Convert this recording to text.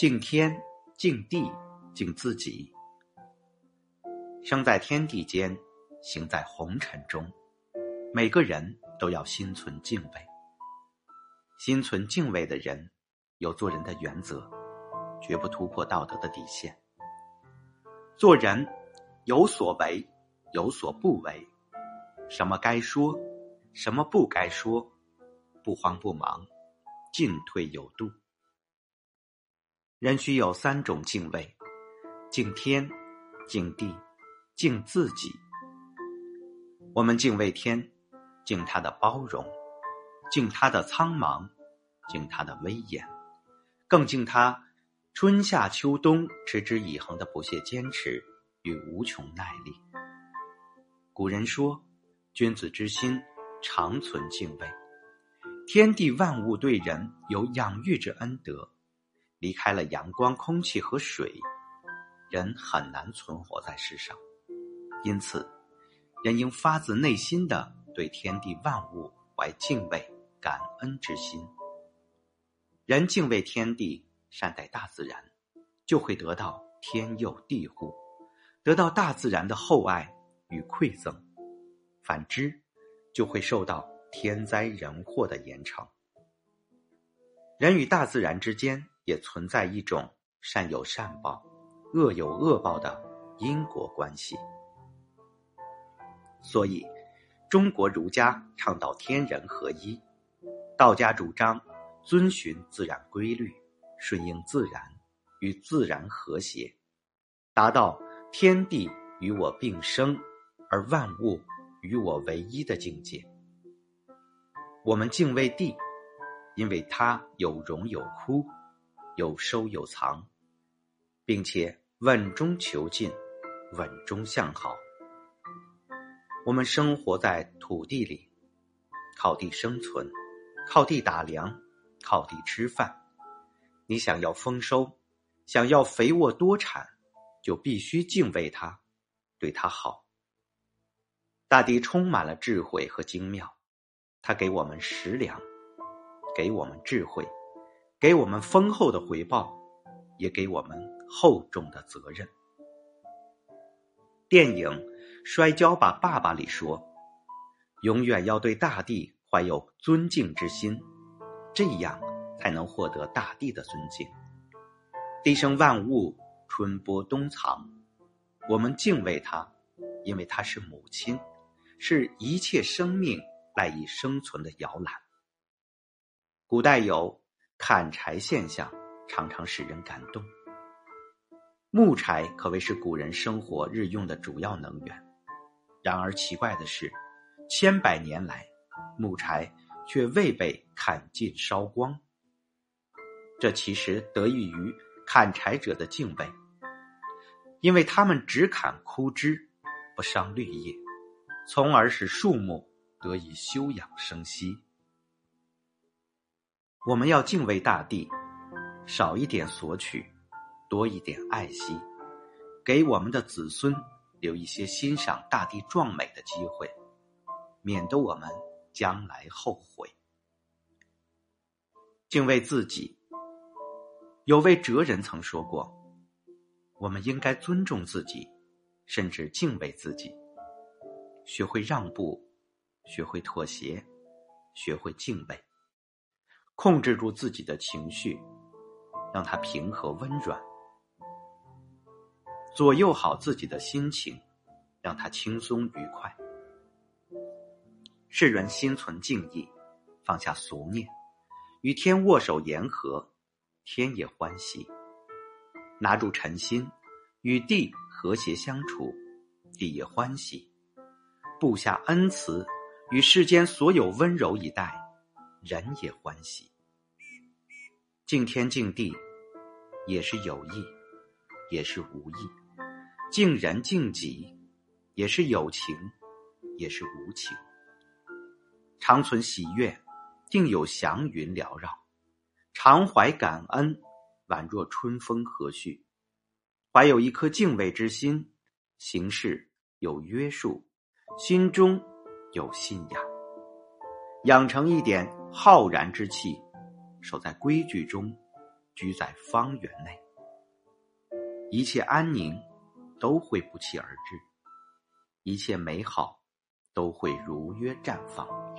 敬天、敬地、敬自己。生在天地间，行在红尘中，每个人都要心存敬畏。心存敬畏的人，有做人的原则，绝不突破道德的底线。做人有所为，有所不为，什么该说，什么不该说，不慌不忙，进退有度。人需有三种敬畏：敬天、敬地、敬自己。我们敬畏天，敬他的包容，敬他的苍茫，敬他的威严，更敬他春夏秋冬持之以恒的不懈坚持与无穷耐力。古人说：“君子之心，常存敬畏。”天地万物对人有养育之恩德。离开了阳光、空气和水，人很难存活在世上。因此，人应发自内心的对天地万物怀敬畏、感恩之心。人敬畏天地，善待大自然，就会得到天佑地护，得到大自然的厚爱与馈赠；反之，就会受到天灾人祸的严惩。人与大自然之间。也存在一种善有善报、恶有恶报的因果关系，所以中国儒家倡导天人合一，道家主张遵循自然规律，顺应自然，与自然和谐，达到天地与我并生，而万物与我为一的境界。我们敬畏地，因为它有荣有枯。有收有藏，并且稳中求进，稳中向好。我们生活在土地里，靠地生存，靠地打粮，靠地吃饭。你想要丰收，想要肥沃多产，就必须敬畏它，对它好。大地充满了智慧和精妙，它给我们食粮，给我们智慧。给我们丰厚的回报，也给我们厚重的责任。电影《摔跤吧，爸爸》里说：“永远要对大地怀有尊敬之心，这样才能获得大地的尊敬。地生万物，春播冬藏，我们敬畏它，因为它是母亲，是一切生命赖以生存的摇篮。”古代有。砍柴现象常常使人感动。木柴可谓是古人生活日用的主要能源，然而奇怪的是，千百年来，木柴却未被砍尽烧光。这其实得益于砍柴者的敬畏，因为他们只砍枯枝，不伤绿叶，从而使树木得以休养生息。我们要敬畏大地，少一点索取，多一点爱惜，给我们的子孙留一些欣赏大地壮美的机会，免得我们将来后悔。敬畏自己，有位哲人曾说过：“我们应该尊重自己，甚至敬畏自己，学会让步，学会妥协，学会敬畏。”控制住自己的情绪，让它平和温软；左右好自己的心情，让它轻松愉快。世人心存敬意，放下俗念，与天握手言和，天也欢喜；拿住诚心，与地和谐相处，地也欢喜；布下恩慈，与世间所有温柔以待，人也欢喜。敬天敬地，也是有意，也是无意；敬人敬己，也是有情，也是无情。常存喜悦，定有祥云缭绕；常怀感恩，宛若春风和煦。怀有一颗敬畏之心，行事有约束，心中有信仰，养成一点浩然之气。守在规矩中，居在方圆内，一切安宁都会不期而至，一切美好都会如约绽放。